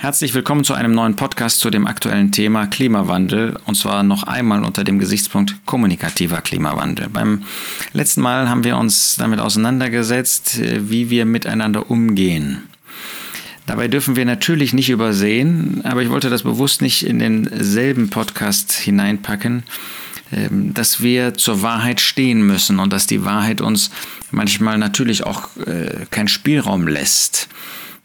Herzlich willkommen zu einem neuen Podcast zu dem aktuellen Thema Klimawandel und zwar noch einmal unter dem Gesichtspunkt kommunikativer Klimawandel. Beim letzten Mal haben wir uns damit auseinandergesetzt, wie wir miteinander umgehen. Dabei dürfen wir natürlich nicht übersehen, aber ich wollte das bewusst nicht in denselben Podcast hineinpacken, ähm, dass wir zur Wahrheit stehen müssen und dass die Wahrheit uns manchmal natürlich auch äh, keinen Spielraum lässt.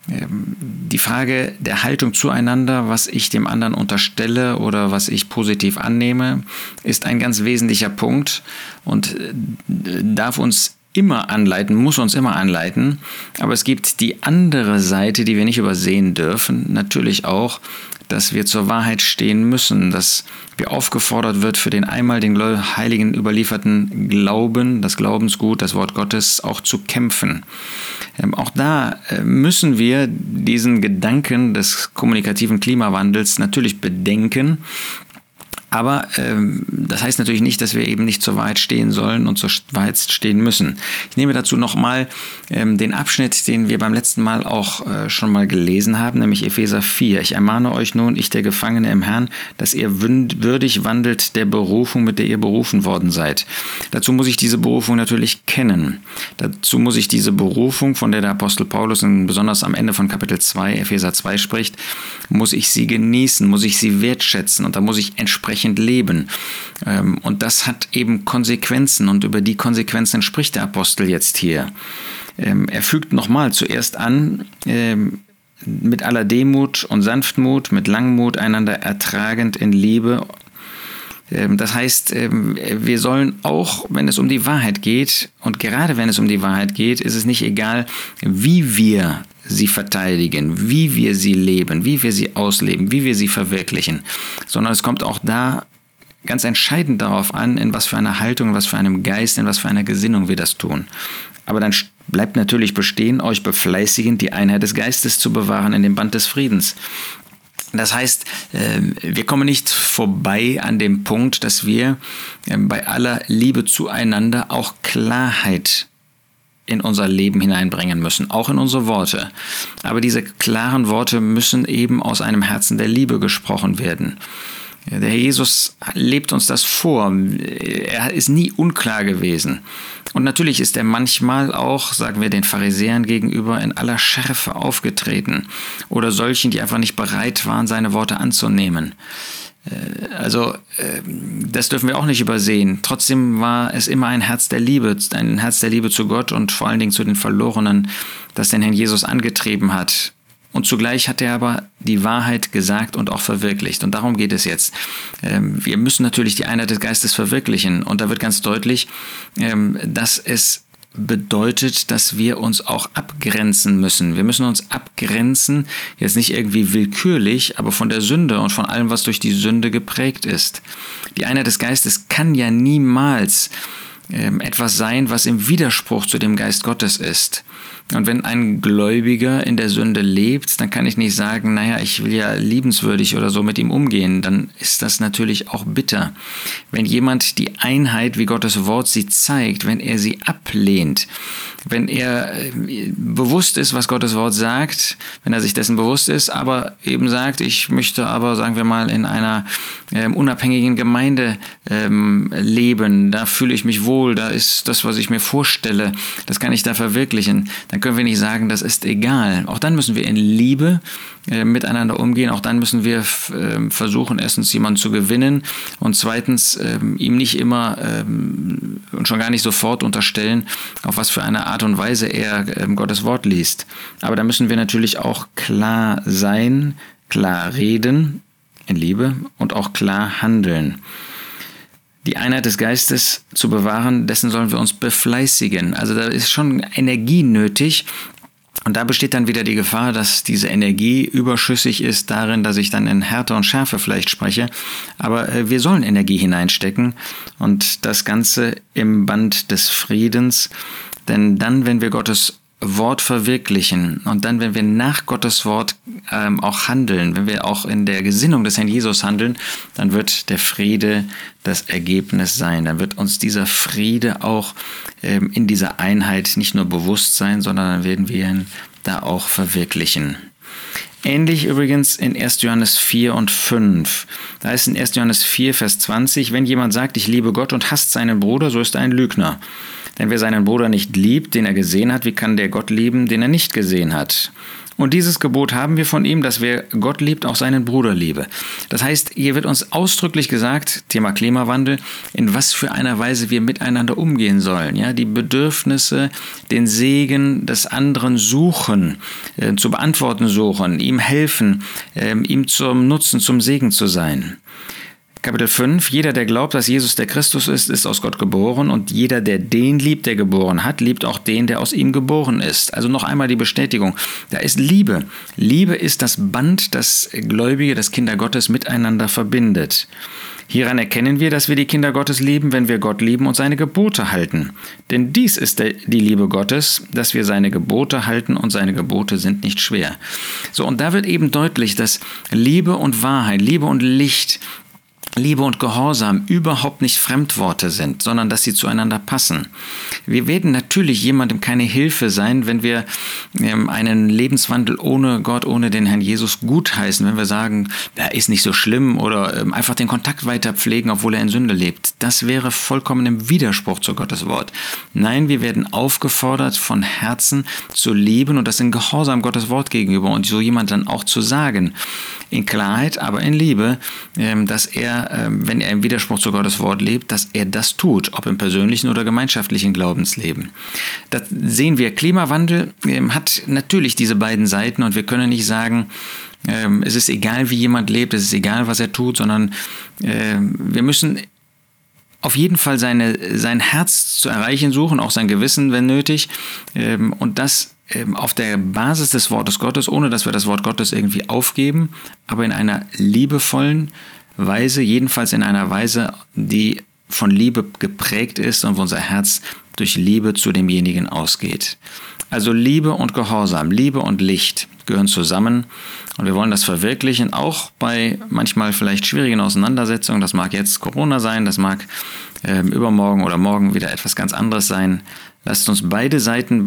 Ähm, die Frage der Haltung zueinander, was ich dem anderen unterstelle oder was ich positiv annehme, ist ein ganz wesentlicher Punkt und äh, darf uns immer anleiten, muss uns immer anleiten. Aber es gibt die andere Seite, die wir nicht übersehen dürfen, natürlich auch dass wir zur Wahrheit stehen müssen, dass wir aufgefordert wird, für den einmal den Heiligen überlieferten Glauben, das Glaubensgut, das Wort Gottes auch zu kämpfen. Ähm, auch da äh, müssen wir diesen Gedanken des kommunikativen Klimawandels natürlich bedenken aber ähm, das heißt natürlich nicht, dass wir eben nicht zur Wahrheit stehen sollen und zur Wahrheit stehen müssen. Ich nehme dazu nochmal ähm, den Abschnitt, den wir beim letzten Mal auch äh, schon mal gelesen haben, nämlich Epheser 4. Ich ermahne euch nun, ich der Gefangene im Herrn, dass ihr würdig wandelt der Berufung, mit der ihr berufen worden seid. Dazu muss ich diese Berufung natürlich kennen. Dazu muss ich diese Berufung, von der der Apostel Paulus besonders am Ende von Kapitel 2, Epheser 2 spricht, muss ich sie genießen, muss ich sie wertschätzen und da muss ich entsprechend entsprechend leben. Ähm, und das hat eben Konsequenzen und über die Konsequenzen spricht der Apostel jetzt hier. Ähm, er fügt nochmal zuerst an, ähm, mit aller Demut und Sanftmut, mit Langmut einander ertragend in Liebe. Das heißt, wir sollen auch, wenn es um die Wahrheit geht, und gerade wenn es um die Wahrheit geht, ist es nicht egal, wie wir sie verteidigen, wie wir sie leben, wie wir sie ausleben, wie wir sie verwirklichen, sondern es kommt auch da ganz entscheidend darauf an, in was für einer Haltung, in was für einem Geist, in was für einer Gesinnung wir das tun. Aber dann bleibt natürlich bestehen, euch befleißigend die Einheit des Geistes zu bewahren in dem Band des Friedens. Das heißt, ähm, wir kommen nicht vorbei an dem Punkt, dass wir ähm, bei aller Liebe zueinander auch Klarheit in unser Leben hineinbringen müssen, auch in unsere Worte. Aber diese klaren Worte müssen eben aus einem Herzen der Liebe gesprochen werden. Der Herr Jesus lebt uns das vor. Er ist nie unklar gewesen. Und natürlich ist er manchmal auch, sagen wir den Pharisäern gegenüber, in aller Schärfe aufgetreten oder solchen, die einfach nicht bereit waren, seine Worte anzunehmen. Äh, also äh, das dürfen wir auch nicht übersehen. Trotzdem war es immer ein Herz der Liebe, ein Herz der Liebe zu Gott und vor allen Dingen zu den Verlorenen, das den Herrn Jesus angetrieben hat. Und zugleich hat er aber die Wahrheit gesagt und auch verwirklicht. Und darum geht es jetzt. Ähm, wir müssen natürlich die Einheit des Geistes verwirklichen. Und da wird ganz deutlich, ähm, dass es bedeutet, dass wir uns auch abgrenzen müssen. Wir müssen uns abgrenzen, jetzt nicht irgendwie willkürlich, aber von der Sünde und von allem, was durch die Sünde geprägt ist. Die Einheit des Geistes kann ja niemals ähm, etwas sein, was im Widerspruch zu dem Geist Gottes ist. Und wenn ein Gläubiger in der Sünde lebt, dann kann ich nicht sagen, naja, ich will ja liebenswürdig oder so mit ihm umgehen. Dann ist das natürlich auch bitter. Wenn jemand die Einheit, wie Gottes Wort sie zeigt, wenn er sie ablehnt, wenn er äh, bewusst ist, was Gottes Wort sagt, wenn er sich dessen bewusst ist, aber eben sagt, ich möchte aber, sagen wir mal, in einer ähm, unabhängigen Gemeinde ähm, leben, da fühle ich mich wohl, da ist das, was ich mir vorstelle, das kann ich da verwirklichen, dann können wir nicht sagen, das ist egal. Auch dann müssen wir in Liebe äh, miteinander umgehen. Auch dann müssen wir äh, versuchen, erstens jemanden zu gewinnen und zweitens äh, ihm nicht immer ähm, und schon gar nicht sofort unterstellen, auf was für eine Art und Weise er ähm, Gottes Wort liest. Aber da müssen wir natürlich auch klar sein, klar reden in Liebe und auch klar handeln. Die Einheit des Geistes zu bewahren, dessen sollen wir uns befleißigen. Also da ist schon Energie nötig, und da besteht dann wieder die Gefahr, dass diese Energie überschüssig ist darin, dass ich dann in Härte und Schärfe vielleicht spreche. Aber äh, wir sollen Energie hineinstecken und das Ganze im Band des Friedens. Denn dann, wenn wir Gottes Wort verwirklichen und dann, wenn wir nach Gottes Wort ähm, auch handeln, wenn wir auch in der Gesinnung des Herrn Jesus handeln, dann wird der Friede das Ergebnis sein. Dann wird uns dieser Friede auch ähm, in dieser Einheit nicht nur bewusst sein, sondern dann werden wir ihn da auch verwirklichen. Ähnlich übrigens in 1. Johannes 4 und 5. Da ist in 1. Johannes 4, Vers 20, wenn jemand sagt, ich liebe Gott und hasst seinen Bruder, so ist er ein Lügner. Denn wer seinen Bruder nicht liebt, den er gesehen hat, wie kann der Gott lieben, den er nicht gesehen hat? Und dieses Gebot haben wir von ihm, dass wer Gott liebt, auch seinen Bruder liebe. Das heißt, hier wird uns ausdrücklich gesagt, Thema Klimawandel, in was für einer Weise wir miteinander umgehen sollen. Ja, die Bedürfnisse, den Segen des anderen suchen, äh, zu beantworten suchen, ihm helfen, äh, ihm zum Nutzen, zum Segen zu sein. Kapitel 5. Jeder, der glaubt, dass Jesus der Christus ist, ist aus Gott geboren und jeder, der den liebt, der geboren hat, liebt auch den, der aus ihm geboren ist. Also noch einmal die Bestätigung. Da ist Liebe. Liebe ist das Band, das Gläubige, das Kinder Gottes miteinander verbindet. Hieran erkennen wir, dass wir die Kinder Gottes lieben, wenn wir Gott lieben und seine Gebote halten. Denn dies ist die Liebe Gottes, dass wir seine Gebote halten und seine Gebote sind nicht schwer. So, und da wird eben deutlich, dass Liebe und Wahrheit, Liebe und Licht Liebe und Gehorsam überhaupt nicht Fremdworte sind, sondern dass sie zueinander passen. Wir werden natürlich jemandem keine Hilfe sein, wenn wir ähm, einen Lebenswandel ohne Gott, ohne den Herrn Jesus gutheißen, wenn wir sagen, er ist nicht so schlimm oder ähm, einfach den Kontakt weiter pflegen, obwohl er in Sünde lebt. Das wäre vollkommen im Widerspruch zu Gottes Wort. Nein, wir werden aufgefordert, von Herzen zu lieben und das in Gehorsam Gottes Wort gegenüber und so jemand dann auch zu sagen in Klarheit, aber in Liebe, ähm, dass er, wenn er im Widerspruch zu Gottes Wort lebt, dass er das tut, ob im persönlichen oder gemeinschaftlichen Glaubensleben. Das sehen wir. Klimawandel ähm, hat natürlich diese beiden Seiten und wir können nicht sagen, es ist egal, wie jemand lebt, es ist egal, was er tut, sondern wir müssen auf jeden Fall seine, sein Herz zu erreichen suchen, auch sein Gewissen, wenn nötig. Und das ähm, auf der Basis des Wortes Gottes, ohne dass wir das Wort Gottes irgendwie aufgeben, aber in einer liebevollen Weise, jedenfalls in einer Weise, die von Liebe geprägt ist und wo unser Herz durch Liebe zu demjenigen ausgeht. Also Liebe und Gehorsam, Liebe und Licht gehören zusammen und wir wollen das verwirklichen, auch bei manchmal vielleicht schwierigen Auseinandersetzungen. Das mag jetzt Corona sein, das mag äh, übermorgen oder morgen wieder etwas ganz anderes sein. Lasst uns beide Seiten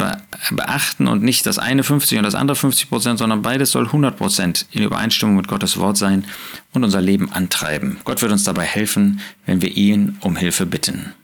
beachten und nicht das eine 50 und das andere 50 Prozent, sondern beides soll 100 Prozent in Übereinstimmung mit Gottes Wort sein und unser Leben antreiben. Gott wird uns dabei helfen, wenn wir ihn um Hilfe bitten.